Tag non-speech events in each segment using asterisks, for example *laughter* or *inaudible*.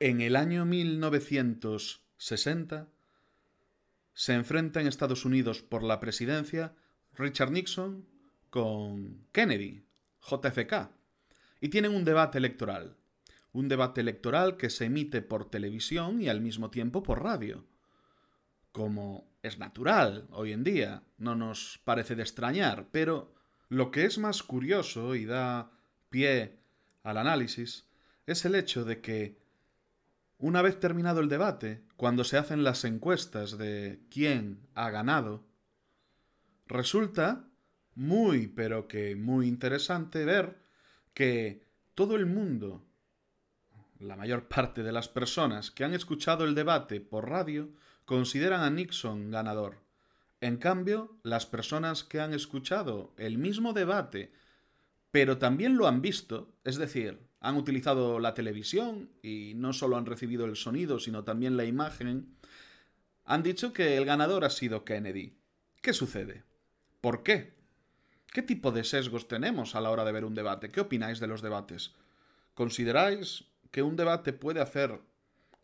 En el año 1960 se enfrenta en Estados Unidos por la presidencia Richard Nixon con Kennedy, JFK, y tienen un debate electoral. Un debate electoral que se emite por televisión y al mismo tiempo por radio. Como es natural hoy en día, no nos parece de extrañar, pero lo que es más curioso y da pie al análisis es el hecho de que una vez terminado el debate, cuando se hacen las encuestas de quién ha ganado, resulta muy, pero que muy interesante ver que todo el mundo, la mayor parte de las personas que han escuchado el debate por radio, consideran a Nixon ganador. En cambio, las personas que han escuchado el mismo debate, pero también lo han visto, es decir, han utilizado la televisión y no solo han recibido el sonido, sino también la imagen, han dicho que el ganador ha sido Kennedy. ¿Qué sucede? ¿Por qué? ¿Qué tipo de sesgos tenemos a la hora de ver un debate? ¿Qué opináis de los debates? ¿Consideráis que un debate puede hacer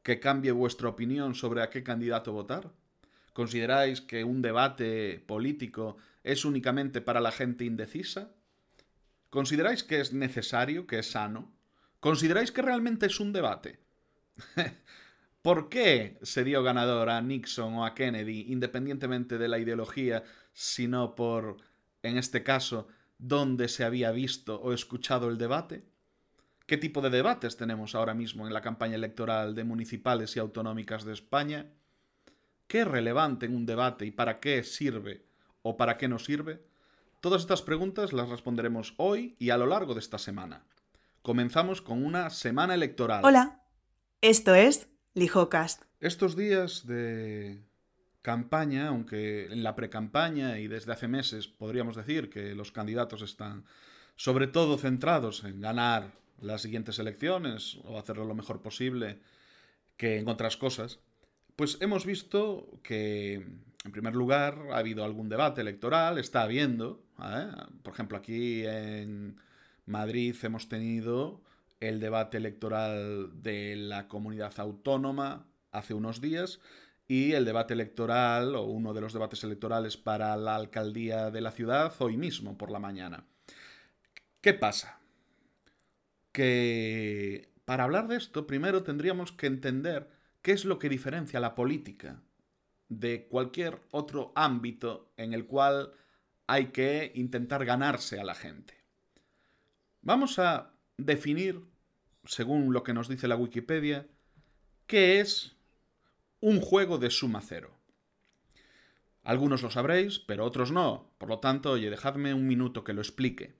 que cambie vuestra opinión sobre a qué candidato votar? ¿Consideráis que un debate político es únicamente para la gente indecisa? ¿Consideráis que es necesario, que es sano? ¿Consideráis que realmente es un debate? *laughs* ¿Por qué se dio ganador a Nixon o a Kennedy, independientemente de la ideología, sino por, en este caso, dónde se había visto o escuchado el debate? ¿Qué tipo de debates tenemos ahora mismo en la campaña electoral de municipales y autonómicas de España? ¿Qué es relevante en un debate y para qué sirve o para qué no sirve? Todas estas preguntas las responderemos hoy y a lo largo de esta semana comenzamos con una semana electoral. Hola, esto es Lijocast. Estos días de campaña, aunque en la precampaña y desde hace meses podríamos decir que los candidatos están sobre todo centrados en ganar las siguientes elecciones o hacerlo lo mejor posible que en otras cosas, pues hemos visto que, en primer lugar, ha habido algún debate electoral, está habiendo, ¿eh? por ejemplo, aquí en Madrid hemos tenido el debate electoral de la comunidad autónoma hace unos días y el debate electoral o uno de los debates electorales para la alcaldía de la ciudad hoy mismo por la mañana. ¿Qué pasa? Que para hablar de esto primero tendríamos que entender qué es lo que diferencia la política de cualquier otro ámbito en el cual hay que intentar ganarse a la gente. Vamos a definir, según lo que nos dice la Wikipedia, qué es un juego de suma cero. Algunos lo sabréis, pero otros no. Por lo tanto, oye, dejadme un minuto que lo explique.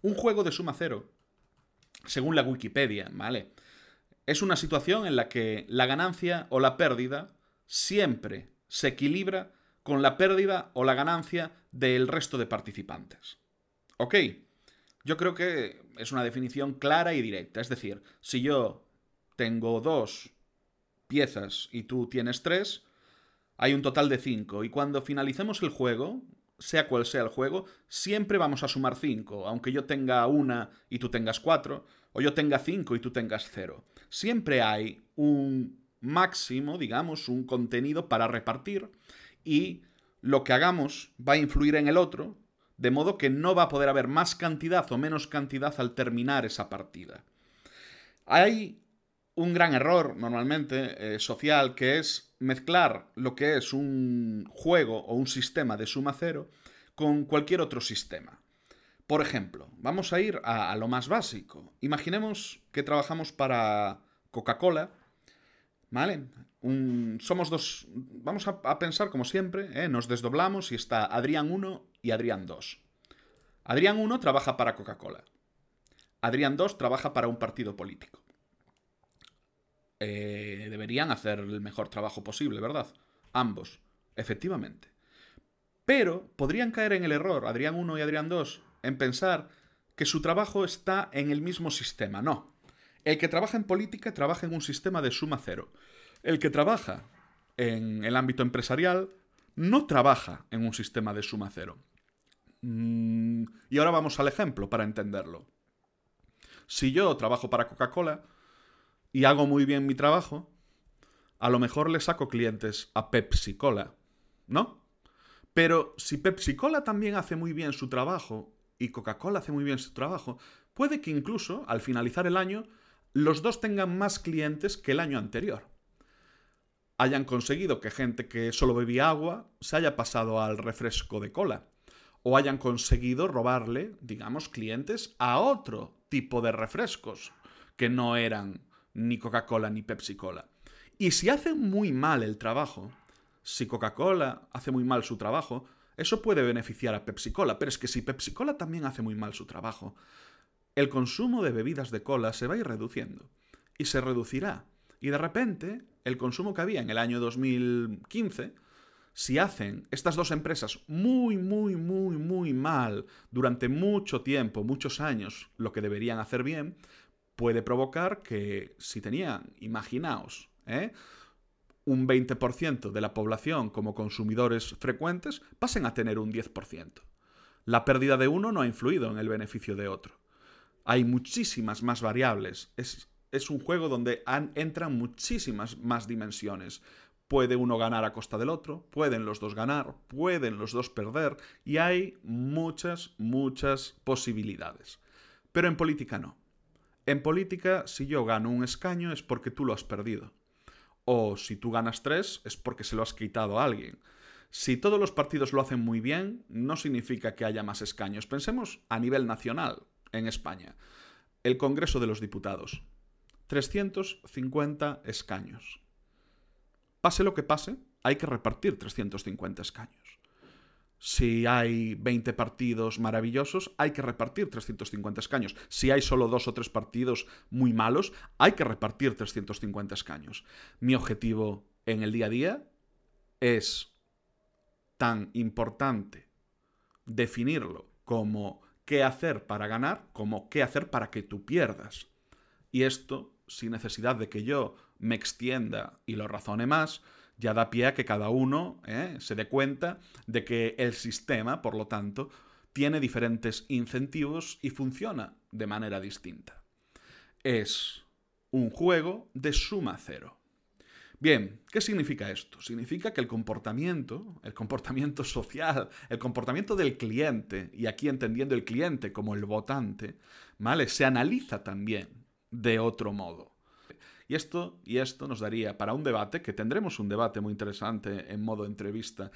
Un juego de suma cero, según la Wikipedia, ¿vale? Es una situación en la que la ganancia o la pérdida siempre se equilibra con la pérdida o la ganancia del resto de participantes. ¿Ok? Yo creo que es una definición clara y directa. Es decir, si yo tengo dos piezas y tú tienes tres, hay un total de cinco. Y cuando finalicemos el juego, sea cual sea el juego, siempre vamos a sumar cinco. Aunque yo tenga una y tú tengas cuatro, o yo tenga cinco y tú tengas cero. Siempre hay un máximo, digamos, un contenido para repartir y lo que hagamos va a influir en el otro de modo que no va a poder haber más cantidad o menos cantidad al terminar esa partida. Hay un gran error normalmente eh, social que es mezclar lo que es un juego o un sistema de suma cero con cualquier otro sistema. Por ejemplo, vamos a ir a, lo más básico. Imaginemos que trabajamos para Coca-Cola, ¿vale? Somos dos, vamos a, pensar como siempre, ¿eh? nos desdoblamos y está Adrián 1 y Adrián 2. Adrián 1 trabaja para Coca-Cola. Adrián 2 trabaja para un partido político. Eh, deberían hacer el mejor trabajo posible, ¿verdad? Ambos, efectivamente. Pero podrían caer en el error, Adrián 1 y Adrián 2, en pensar que su trabajo está en el mismo sistema. No. El que trabaja en política trabaja en un sistema de suma cero. El que trabaja en el ámbito empresarial no trabaja en un sistema de suma cero. Mm, y ahora vamos al ejemplo para entenderlo. Si yo trabajo para Coca-Cola, y hago muy bien mi trabajo, a lo mejor le saco clientes a Pepsi Cola, ¿no? Pero si Pepsi Cola también hace muy bien su trabajo y Coca-Cola hace muy bien su trabajo, puede que incluso al finalizar el año los dos tengan más clientes que el año anterior. Hayan conseguido que gente que solo bebía agua se haya pasado al refresco de cola. O hayan conseguido robarle, digamos, clientes a otro tipo de refrescos que no eran ni Coca-Cola ni Pepsi-Cola. Y si hacen muy mal el trabajo, si Coca-Cola hace muy mal su trabajo, eso puede beneficiar a Pepsi-Cola, pero es que si Pepsi-Cola también hace muy mal su trabajo, el consumo de bebidas de cola se va a ir reduciendo. Y se reducirá. Y de repente, el consumo que había en el año 2015, si hacen estas dos empresas muy, muy, muy, muy mal durante mucho tiempo, muchos años, lo que deberían hacer bien, puede provocar que si tenían, imaginaos, ¿eh? un 20% de la población como consumidores frecuentes, pasen a tener un 10%. La pérdida de uno no ha influido en el beneficio de otro. Hay muchísimas más variables. Es, es un juego donde entran muchísimas más dimensiones. Puede uno ganar a costa del otro, pueden los dos ganar, pueden los dos perder, y hay muchas, muchas posibilidades. Pero en política no. En política, si yo gano un escaño es porque tú lo has perdido. O si tú ganas tres es porque se lo has quitado a alguien. Si todos los partidos lo hacen muy bien, no significa que haya más escaños. Pensemos a nivel nacional en España. El Congreso de los Diputados. 350 escaños. Pase lo que pase, hay que repartir 350 escaños. Si hay 20 partidos maravillosos, hay que repartir 350 escaños. Si hay solo dos o tres partidos muy malos, hay que repartir 350 escaños. Mi objetivo en el día a día es tan importante definirlo como qué hacer para ganar como qué hacer para que tú pierdas. Y esto, sin necesidad de que yo me extienda y lo razone más, ya da pie a que cada uno ¿eh? se dé cuenta de que el sistema, por lo tanto, tiene diferentes incentivos y funciona de manera distinta. Es un juego de suma cero. Bien, ¿qué significa esto? Significa que el comportamiento, el comportamiento social, el comportamiento del cliente, y aquí entendiendo el cliente como el votante, ¿vale? Se analiza también de otro modo. Y esto, y esto nos daría para un debate, que tendremos un debate muy interesante en modo entrevista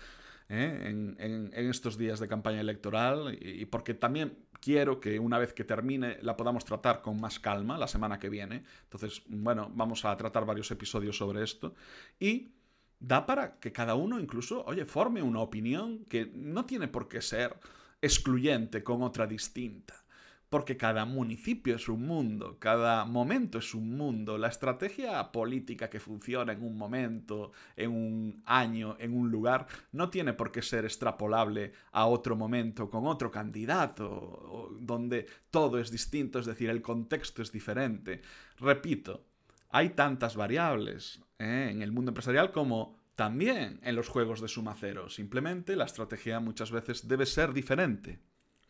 ¿eh? en, estos días de campaña electoral, y porque también quiero que una vez que termine la podamos tratar con más calma la semana que viene. Entonces, bueno, vamos a tratar varios episodios sobre esto. Y da para que cada uno incluso, oye, forme una opinión que no tiene por qué ser excluyente con otra distinta porque cada municipio es un mundo, cada momento es un mundo. La estrategia política que funciona en un momento, en un año, en un lugar, no tiene por qué ser extrapolable a otro momento con otro candidato, donde todo es distinto, es decir, el contexto es diferente. Repito, hay tantas variables ¿eh? en el mundo empresarial como también en los juegos de suma cero. Simplemente la estrategia muchas veces debe ser diferente.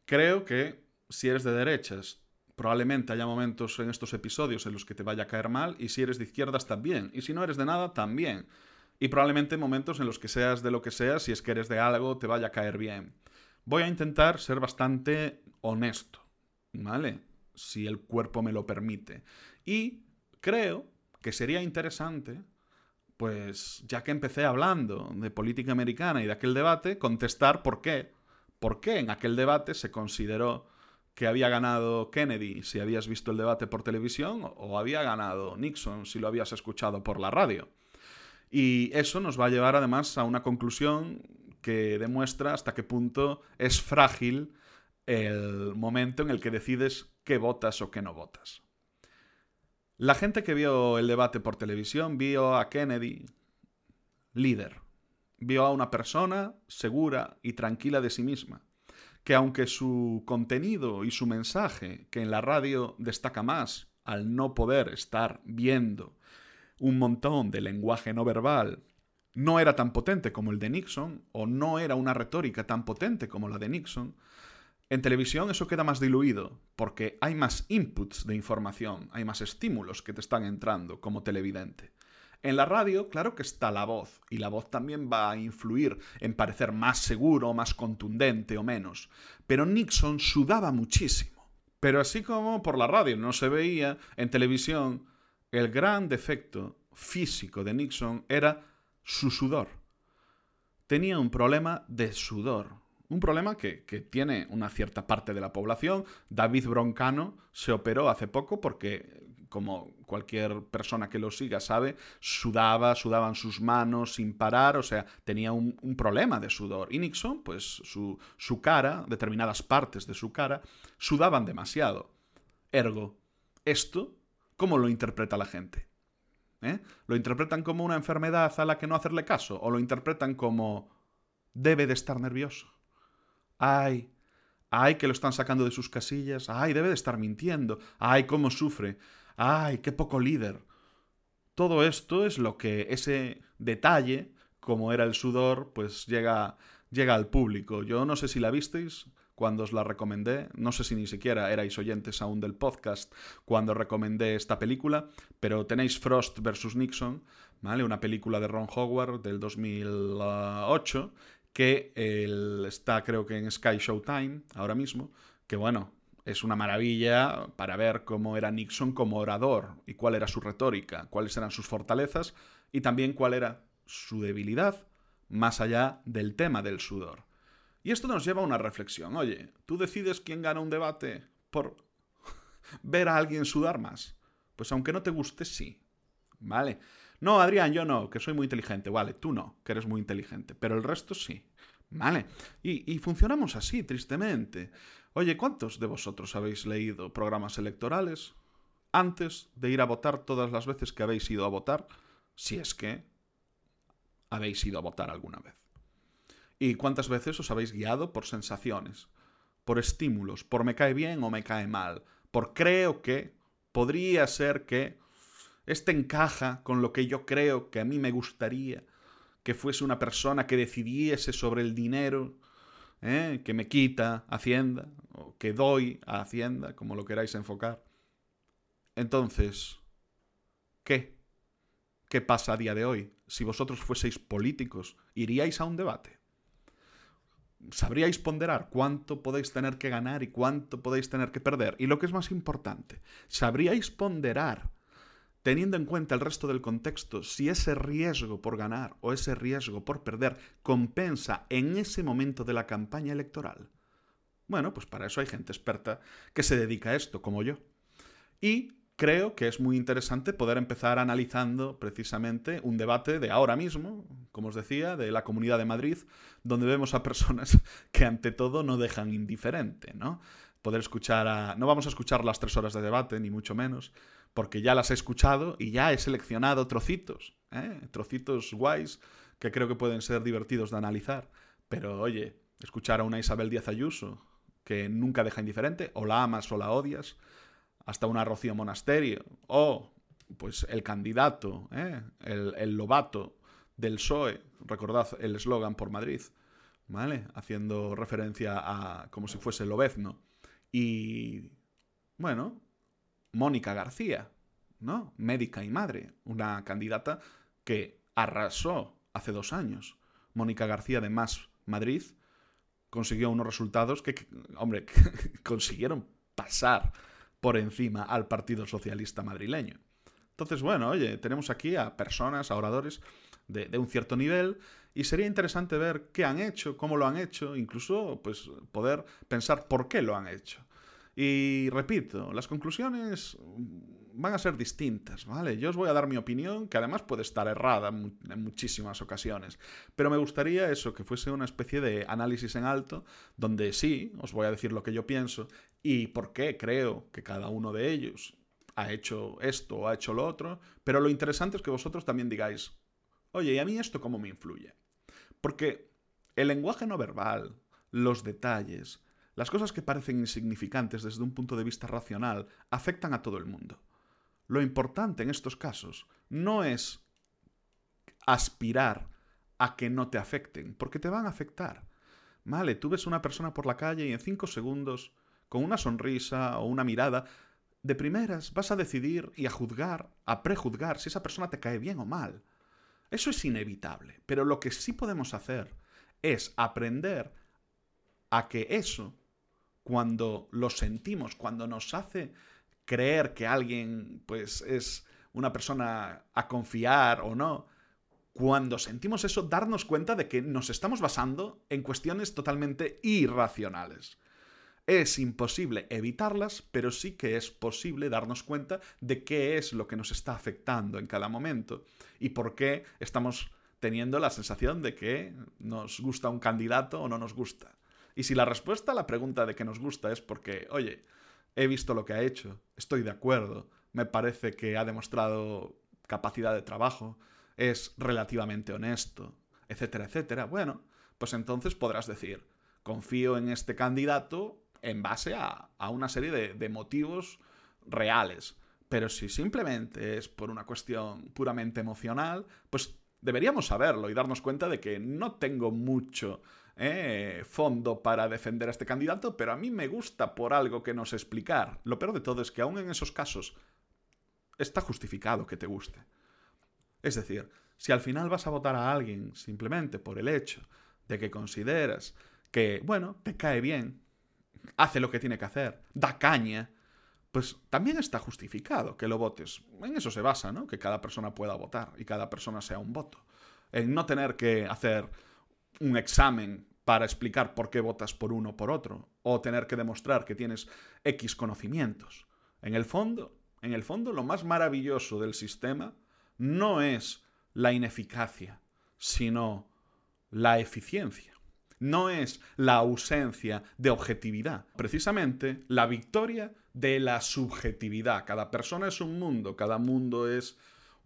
Creo que si eres de derechas, probablemente haya momentos en estos episodios en los que te vaya a caer mal, y si eres de izquierdas también, y si no eres de nada también. Y probablemente momentos en los que seas de lo que seas, si es que eres de algo, te vaya a caer bien. Voy a intentar ser bastante honesto, ¿vale? Si el cuerpo me lo permite. Y creo que sería interesante, pues ya que empecé hablando de política americana y de aquel debate, contestar por qué. ¿Por qué en aquel debate se consideró que había ganado Kennedy si habías visto el debate por televisión o había ganado Nixon si lo habías escuchado por la radio. Y eso nos va a llevar además a una conclusión que demuestra hasta qué punto es frágil el momento en el que decides qué votas o qué no votas. La gente que vio el debate por televisión vio a Kennedy líder, vio a una persona segura y tranquila de sí misma, que aunque su contenido y su mensaje, que en la radio destaca más al no poder estar viendo un montón de lenguaje no verbal, no era tan potente como el de Nixon, o no era una retórica tan potente como la de Nixon, En televisión eso queda más diluido, porque hay más inputs de información, hay más estímulos que te están entrando como televidente. En la radio, claro que está la voz, y la voz también va a influir en parecer más seguro, más contundente o menos. Pero Nixon sudaba muchísimo. Pero así como por la radio no se veía, en televisión, el gran defecto físico de Nixon era su sudor. Tenía un problema de sudor. Un problema que, que, tiene una cierta parte de la población. David Broncano se operó hace poco porque como cualquier persona que lo siga sabe, sudaba, sudaban sus manos sin parar, o sea, tenía un, problema de sudor. Y Nixon, pues su, su, cara, determinadas partes de su cara, sudaban demasiado. Ergo, esto, ¿cómo lo interpreta la gente? ¿Eh? ¿Lo interpretan como una enfermedad a la que no hacerle caso? ¿O lo interpretan como debe de estar nervioso? Ay, ay, que lo están sacando de sus casillas, ay, debe de estar mintiendo, ay, cómo sufre. ¡Ay, qué poco líder! Todo esto es lo que ese detalle, como era el sudor, pues llega, llega al público. Yo no sé si la visteis cuando os la recomendé, no sé si ni siquiera erais oyentes aún del podcast cuando recomendé esta película, pero tenéis Frost vs. Nixon, ¿vale? Una película de Ron Howard del 2008 que está creo que en Sky Showtime ahora mismo, que bueno, es una maravilla para ver cómo era Nixon como orador y cuál era su retórica, cuáles eran sus fortalezas y también cuál era su debilidad, más allá del tema del sudor. Y esto nos lleva a una reflexión. Oye, ¿tú decides quién gana un debate por *laughs* ver a alguien sudar más? Pues aunque no te guste, sí. ¿Vale? No, Adrián, yo no, que soy muy inteligente. Vale, tú no, que eres muy inteligente, pero el resto sí. ¿Vale? Y, y funcionamos así, tristemente. Oye, ¿cuántos de vosotros habéis leído programas electorales antes de ir a votar todas las veces que habéis ido a votar? Si es que habéis ido a votar alguna vez. ¿Y cuántas veces os habéis guiado por sensaciones, por estímulos, por me cae bien o me cae mal, por creo que, podría ser que, este encaja con lo que yo creo que a mí me gustaría, que fuese una persona que decidiese sobre el dinero, ¿eh? que me quita Hacienda, o que doy a Hacienda, como lo queráis enfocar. Entonces, ¿qué? ¿Qué pasa a día de hoy? Si vosotros fueseis políticos, ¿iríais a un debate? ¿Sabríais ponderar cuánto podéis tener que ganar y cuánto podéis tener que perder? Y lo que es más importante, ¿sabríais ponderar teniendo en cuenta el resto del contexto, si ese riesgo por ganar o ese riesgo por perder compensa en ese momento de la campaña electoral. Bueno, pues para eso hay gente experta que se dedica a esto, como yo. Y creo que es muy interesante poder empezar analizando precisamente un debate de ahora mismo, como os decía, de la Comunidad de Madrid, donde vemos a personas *laughs* que ante todo no dejan indiferente, ¿no? Poder escuchar a... No vamos a escuchar las tres horas de debate, ni mucho menos, porque ya las he escuchado y ya he seleccionado trocitos, ¿eh? trocitos guays que creo que pueden ser divertidos de analizar. Pero oye, escuchar a una Isabel Díaz Ayuso, que nunca deja indiferente, o la amas o la odias, hasta una Rocío Monasterio, o pues el candidato, ¿eh? el, el, lobato del PSOE, recordad el eslogan por Madrid, ¿vale? Haciendo referencia a como si fuese Lobezno. Y bueno, Mónica García, ¿no? Médica y madre, una candidata que arrasó hace dos años. Mónica García de Más Madrid consiguió unos resultados que, hombre, *laughs* consiguieron pasar por encima al Partido Socialista madrileño. Entonces, bueno, oye, tenemos aquí a personas, a oradores de, un cierto nivel y sería interesante ver qué han hecho, cómo lo han hecho, incluso pues poder pensar por qué lo han hecho. Y repito, las conclusiones van a ser distintas, ¿vale? Yo os voy a dar mi opinión, que además puede estar errada en muchísimas ocasiones, pero me gustaría eso, que fuese una especie de análisis en alto, donde sí, os voy a decir lo que yo pienso y por qué creo que cada uno de ellos ha hecho esto o ha hecho lo otro, pero lo interesante es que vosotros también digáis, oye, ¿y a mí esto cómo me influye? Porque el lenguaje no verbal, los detalles, las cosas que parecen insignificantes desde un punto de vista racional afectan a todo el mundo. Lo importante en estos casos no es aspirar a que no te afecten, porque te van a afectar. Vale, tú ves una persona por la calle y en cinco segundos, con una sonrisa o una mirada, de primeras vas a decidir y a juzgar, a prejuzgar si esa persona te cae bien o mal. Eso es inevitable, pero lo que sí podemos hacer es aprender a que eso, cuando lo sentimos, cuando nos hace creer que alguien pues es una persona a confiar o no, cuando sentimos eso, darnos cuenta de que nos estamos basando en cuestiones totalmente irracionales. Es imposible evitarlas, pero sí que es posible darnos cuenta de qué es lo que nos está afectando en cada momento y por qué estamos teniendo la sensación de que nos gusta un candidato o no nos gusta. Y si la respuesta a la pregunta de que nos gusta es porque, oye, he visto lo que ha hecho, estoy de acuerdo, me parece que ha demostrado capacidad de trabajo, es relativamente honesto, etcétera, etcétera, bueno, pues entonces podrás decir, confío en este candidato en base a, una serie de, de motivos reales. Pero si simplemente es por una cuestión puramente emocional, pues deberíamos saberlo y darnos cuenta de que no tengo mucho eh, fondo para defender a este candidato, pero a mí me gusta por algo que nos explicar. Lo peor de todo es que aún en esos casos está justificado que te guste. Es decir, si al final vas a votar a alguien simplemente por el hecho de que consideras que, bueno, te cae bien, hace lo que tiene que hacer, da caña, pues también está justificado que lo votes. En eso se basa, ¿no? Que cada persona pueda votar y cada persona sea un voto. En no tener que hacer un examen para explicar por qué votas por uno o por otro, o tener que demostrar que tienes X conocimientos. En el fondo, en el fondo lo más maravilloso del sistema no es la ineficacia, sino la eficiencia. No es la ausencia de objetividad, precisamente la victoria de la subjetividad. Cada persona es un mundo, cada mundo es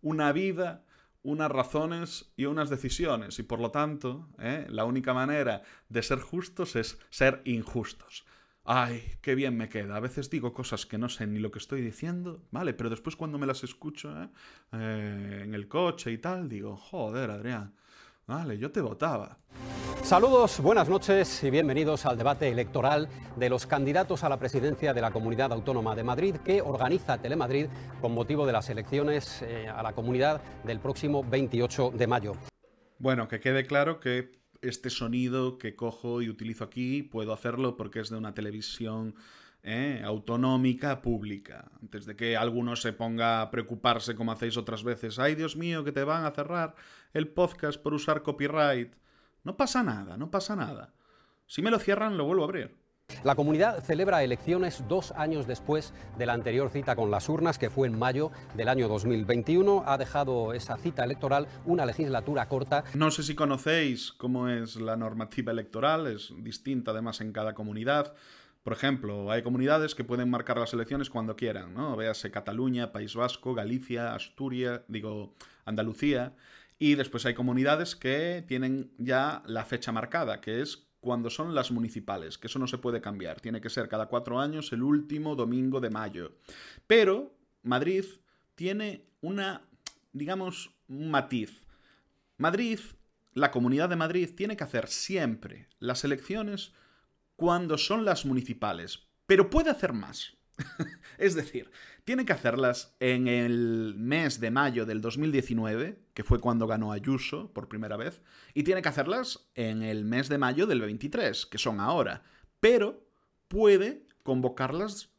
una vida unas razones y unas decisiones y por lo tanto ¿eh? la única manera de ser justos es ser injustos. Ay, qué bien me queda. A veces digo cosas que no sé ni lo que estoy diciendo, ¿vale? Pero después cuando me las escucho ¿eh? Eh, en el coche y tal, digo, joder, Adrián, vale, yo te votaba. Saludos, buenas noches y bienvenidos al debate electoral de los candidatos a la presidencia de la Comunidad Autónoma de Madrid que organiza Telemadrid con motivo de las elecciones eh, a la comunidad del próximo 28 de mayo. Bueno, que quede claro que este sonido que cojo y utilizo aquí puedo hacerlo porque es de una televisión eh, autonómica pública. Antes de que alguno se ponga a preocuparse como hacéis otras veces, ay Dios mío, que te van a cerrar el podcast por usar copyright. No pasa nada, no pasa nada. Si me lo cierran, lo vuelvo a abrir. La comunidad celebra elecciones dos años después de la anterior cita con las urnas, que fue en mayo del año 2021. Ha dejado esa cita electoral una legislatura corta. No sé si conocéis cómo es la normativa electoral, es distinta además en cada comunidad. Por ejemplo, hay comunidades que pueden marcar las elecciones cuando quieran, ¿no? Véase Cataluña, País Vasco, Galicia, Asturias, digo, Andalucía. Y después hay comunidades que tienen ya la fecha marcada, que es cuando son las municipales, que eso no se puede cambiar, tiene que ser cada cuatro años el último domingo de mayo. Pero Madrid tiene una, digamos, un matiz. Madrid, la comunidad de Madrid, tiene que hacer siempre las elecciones cuando son las municipales, pero puede hacer más. *laughs* es decir, tiene que hacerlas en el mes de mayo del 2019, que fue cuando ganó Ayuso por primera vez, y tiene que hacerlas en el mes de mayo del 23, que son ahora, pero puede convocarlas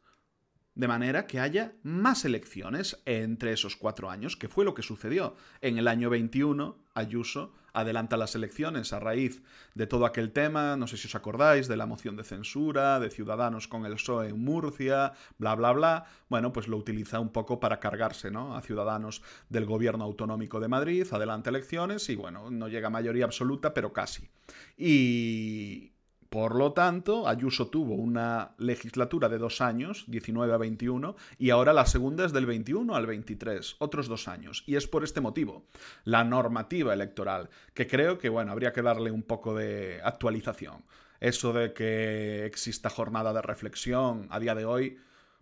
de manera que haya más elecciones entre esos cuatro años, que fue lo que sucedió. En el año 21, Ayuso adelanta las elecciones a raíz de todo aquel tema, no sé si os acordáis, de la moción de censura, de Ciudadanos con el PSOE en Murcia, bla, bla, bla. Bueno, pues lo utiliza un poco para cargarse ¿no? a Ciudadanos del gobierno autonómico de Madrid, adelanta elecciones y bueno, no llega a mayoría absoluta, pero casi. Y, por lo tanto, Ayuso tuvo una legislatura de dos años, 19 a 21, y ahora la segunda es del 21 al 23, otros dos años. Y es por este motivo, la normativa electoral, que creo que, bueno, habría que darle un poco de actualización. Eso de que exista jornada de reflexión a día de hoy,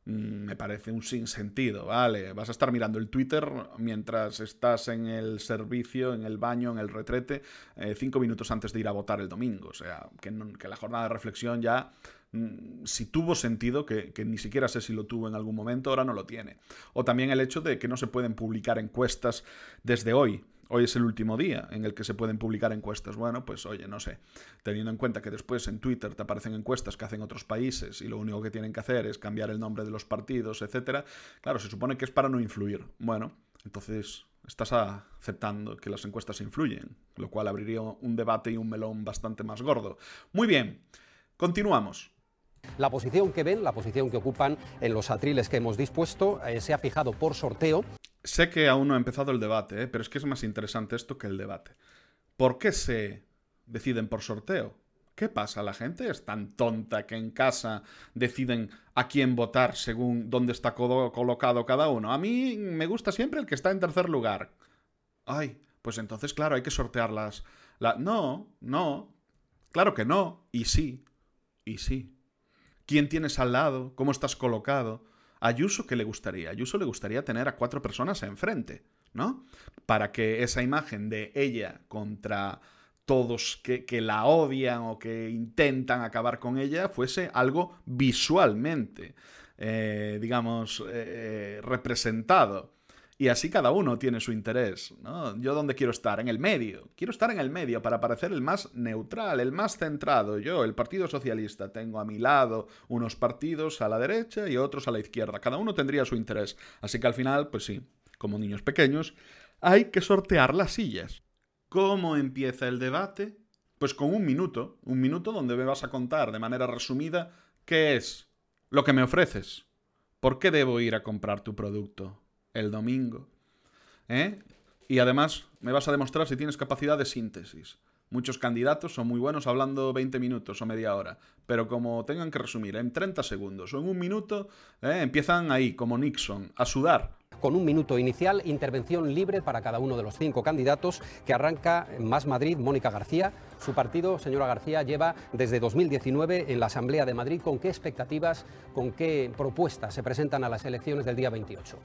me parece un sinsentido, ¿vale? Vas a estar mirando el Twitter mientras estás en el servicio, en el baño, en el retrete, eh, cinco minutos antes de ir a votar el domingo. O sea, que, la jornada de reflexión ya mm, si tuvo sentido, que, ni siquiera sé si lo tuvo en algún momento, ahora no lo tiene. O también el hecho de que no se pueden publicar encuestas desde hoy. Hoy es el último día en el que se pueden publicar encuestas. Bueno, pues oye, no sé, teniendo en cuenta que después en Twitter te aparecen encuestas que hacen otros países y lo único que tienen que hacer es cambiar el nombre de los partidos, etcétera. Claro, se supone que es para no influir. Bueno, entonces estás aceptando que las encuestas influyen, lo cual abriría un debate y un melón bastante más gordo. Muy bien, continuamos. La posición que ven, la posición que ocupan en los atriles que hemos dispuesto, eh, se ha fijado por sorteo. Sé que aún no ha empezado el debate, ¿eh? pero es que es más interesante esto que el debate. ¿Por qué se deciden por sorteo? ¿Qué pasa? ¿La gente es tan tonta que en casa deciden a quién votar según dónde está colocado cada uno? A mí me gusta siempre el que está en tercer lugar. Ay, pues entonces, claro, hay que sortearlas. La... No, no. Claro que no. Y sí. Y sí quién tienes al lado, cómo estás colocado. A Ayuso, ¿qué le gustaría? A Ayuso le gustaría tener a cuatro personas enfrente, ¿no? Para que esa imagen de ella contra todos que, la odian o que intentan acabar con ella fuese algo visualmente, eh, digamos, eh, representado. Y así cada uno tiene su interés. ¿no? Yo dónde quiero estar? En el medio. Quiero estar en el medio para parecer el más neutral, el más centrado. Yo, el Partido Socialista, tengo a mi lado unos partidos a la derecha y otros a la izquierda. Cada uno tendría su interés. Así que al final, pues sí, como niños pequeños, hay que sortear las sillas. ¿Cómo empieza el debate? Pues con un minuto. Un minuto donde me vas a contar de manera resumida qué es lo que me ofreces. ¿Por qué debo ir a comprar tu producto? El domingo. ¿eh? Y además me vas a demostrar si tienes capacidad de síntesis. Muchos candidatos son muy buenos hablando 20 minutos o media hora, pero como tengan que resumir en 30 segundos o en un minuto, ¿eh? empiezan ahí, como Nixon, a sudar. Con un minuto inicial, intervención libre para cada uno de los cinco candidatos, que arranca Más Madrid, Mónica García. Su partido, señora García, lleva desde 2019 en la Asamblea de Madrid. ¿Con qué expectativas, con qué propuestas se presentan a las elecciones del día 28?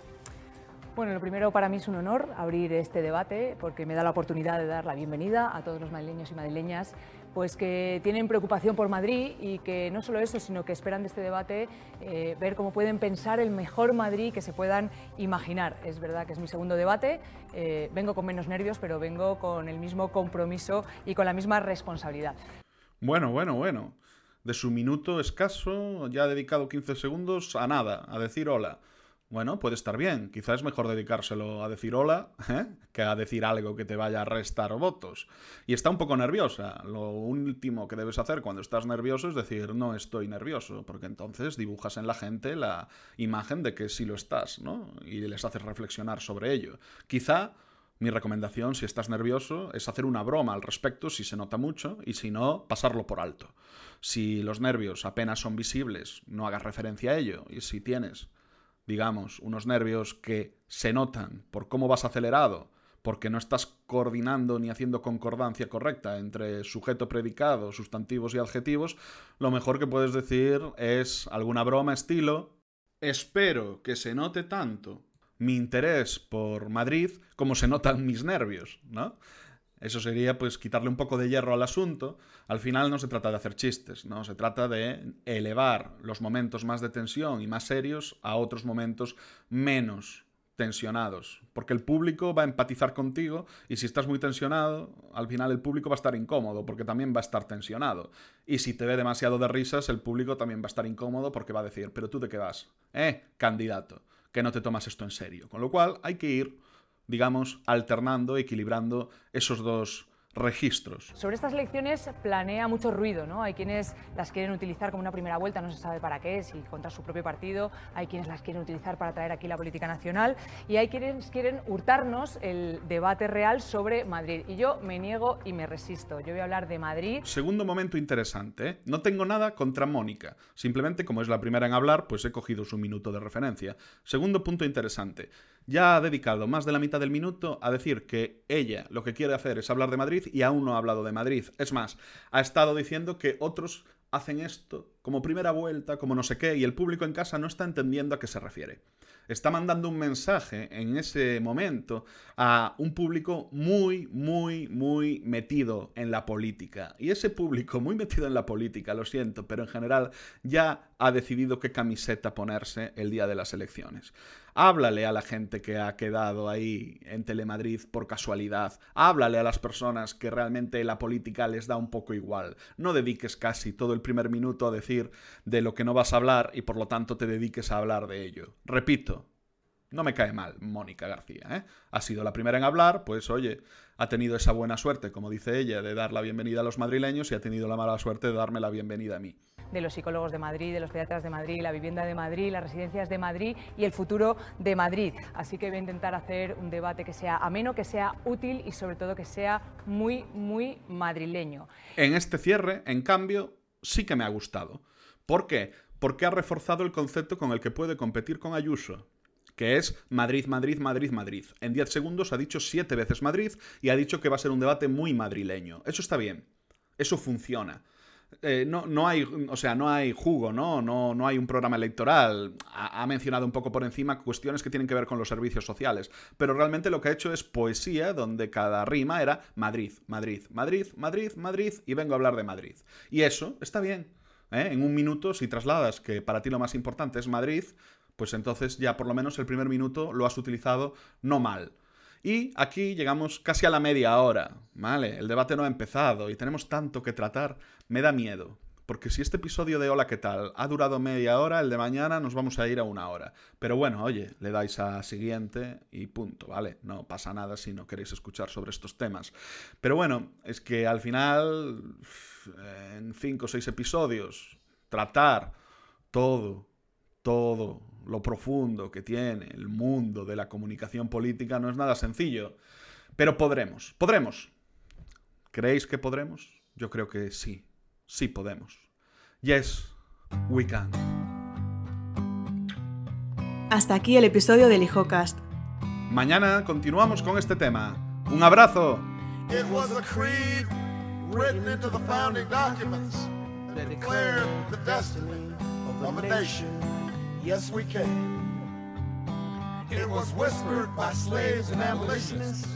Bueno, lo primero para mí es un honor abrir este debate porque me da la oportunidad de dar la bienvenida a todos los madrileños y madrileñas pues que tienen preocupación por Madrid y que no solo eso, sino que esperan de este debate eh, ver cómo pueden pensar el mejor Madrid que se puedan imaginar. Es verdad que es mi segundo debate, eh, vengo con menos nervios, pero vengo con el mismo compromiso y con la misma responsabilidad. Bueno, bueno, bueno. De su minuto escaso, ya ha dedicado 15 segundos a nada, a decir hola. Bueno, puede estar bien. Quizás es mejor dedicárselo a decir hola ¿eh? que a decir algo que te vaya a restar votos. Y está un poco nerviosa. Lo último que debes hacer cuando estás nervioso es decir no estoy nervioso, porque entonces dibujas en la gente la imagen de que sí lo estás, ¿no? Y les haces reflexionar sobre ello. Quizá mi recomendación, si estás nervioso, es hacer una broma al respecto si se nota mucho y si no, pasarlo por alto. Si los nervios apenas son visibles, no hagas referencia a ello. Y si tienes digamos, unos nervios que se notan por cómo vas acelerado, porque no estás coordinando ni haciendo concordancia correcta entre sujeto, predicado, sustantivos y adjetivos, lo mejor que puedes decir es alguna broma estilo espero que se note tanto mi interés por Madrid como se notan mis nervios, ¿no? Eso sería pues quitarle un poco de hierro al asunto. Al final no se trata de hacer chistes, ¿no? Se trata de elevar los momentos más de tensión y más serios a otros momentos menos tensionados, porque el público va a empatizar contigo y si estás muy tensionado, al final el público va a estar incómodo porque también va a estar tensionado. Y si te ve demasiado de risas, el público también va a estar incómodo porque va a decir, pero tú de qué vas, eh, candidato, que no te tomas esto en serio. Con lo cual hay que ir digamos, alternando, equilibrando esos dos registros. Sobre estas elecciones planea mucho ruido, ¿no? Hay quienes las quieren utilizar como una primera vuelta, no se sabe para qué, si contra su propio partido, hay quienes las quieren utilizar para traer aquí la política nacional y hay quienes quieren hurtarnos el debate real sobre Madrid. Y yo me niego y me resisto. Yo voy a hablar de Madrid. Segundo momento interesante, ¿eh? no tengo nada contra Mónica, simplemente como es la primera en hablar, pues he cogido su minuto de referencia. Segundo punto interesante ya ha dedicado más de la mitad del minuto a decir que ella lo que quiere hacer es hablar de Madrid y aún no ha hablado de Madrid. Es más, ha estado diciendo que otros hacen esto como primera vuelta, como no sé qué, y el público en casa no está entendiendo a qué se refiere. Está mandando un mensaje en ese momento a un público muy, muy, muy metido en la política. Y ese público muy metido en la política, lo siento, pero en general ya ha decidido qué camiseta ponerse el día de las elecciones. Háblale a la gente que ha quedado ahí en Telemadrid por casualidad. Háblale a las personas que realmente la política les da un poco igual. No dediques casi todo el primer minuto a decir de lo que no vas a hablar y por lo tanto te dediques a hablar de ello. Repito, no me cae mal Mónica García, ¿eh? Ha sido la primera en hablar, pues oye, ha tenido esa buena suerte, como dice ella, de dar la bienvenida a los madrileños y ha tenido la mala suerte de darme la bienvenida a mí de los psicólogos de Madrid, de los pediatras de Madrid, la vivienda de Madrid, las residencias de Madrid y el futuro de Madrid. Así que voy a intentar hacer un debate que sea ameno, que sea útil y sobre todo que sea muy, muy madrileño. En este cierre, en cambio, sí que me ha gustado. ¿Por qué? Porque ha reforzado el concepto con el que puede competir con Ayuso que es Madrid, Madrid, Madrid, Madrid. En 10 segundos ha dicho siete veces Madrid y ha dicho que va a ser un debate muy madrileño. Eso está bien. Eso funciona. Eh, no, no, hay, o sea, no hay jugo, ¿no? No, no hay un programa electoral. Ha, mencionado un poco por encima cuestiones que tienen que ver con los servicios sociales. Pero realmente lo que ha hecho es poesía, donde cada rima era Madrid, Madrid, Madrid, Madrid, Madrid, y vengo a hablar de Madrid. Y eso está bien. ¿eh? En un minuto, si trasladas que para ti lo más importante es Madrid, pues entonces ya por lo menos el primer minuto lo has utilizado no mal. Y aquí llegamos casi a la media hora, ¿vale? El debate no ha empezado y tenemos tanto que tratar. Me da miedo, porque si este episodio de Hola, ¿qué tal? ha durado media hora, el de mañana nos vamos a ir a una hora. Pero bueno, oye, le dais a siguiente y punto, ¿vale? No pasa nada si no queréis escuchar sobre estos temas. Pero bueno, es que al final, en cinco o seis episodios, tratar todo, todo lo profundo que tiene el mundo de la comunicación política no es nada sencillo. Pero podremos, podremos. ¿Creéis que podremos? Yo creo que sí, sí podemos. Yes, we can. Hasta aquí el episodio del HijoCast. Mañana continuamos con este tema. ¡Un abrazo! Yes, we can. It was whispered by slaves and abolitionists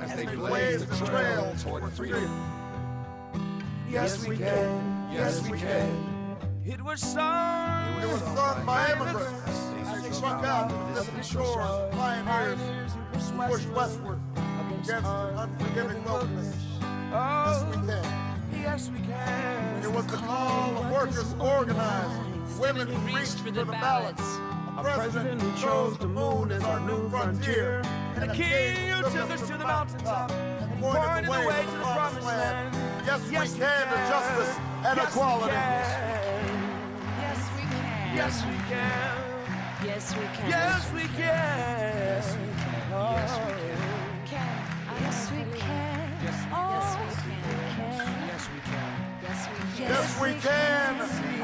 as they blazed the trail toward freedom. Yes, we can. Yes, we can. It was sung. It was sung by immigrants. as they Struck out to the distant shores, pioneers who pushed westward against unforgiving wilderness. Yes, we can. Yes, we can. It was the call of workers organized Women who reached for the ballots. A president who chose the moon as our new frontier. And a king who took us to the mountaintop and pointed the way to the promised land. Yes, we can to justice and equality. Yes, we can. Yes, we can. Yes, we can. Yes, we can. Yes, we can. Yes, we can. Yes, we can. Yes, we can. Yes, we can. Yes, we can.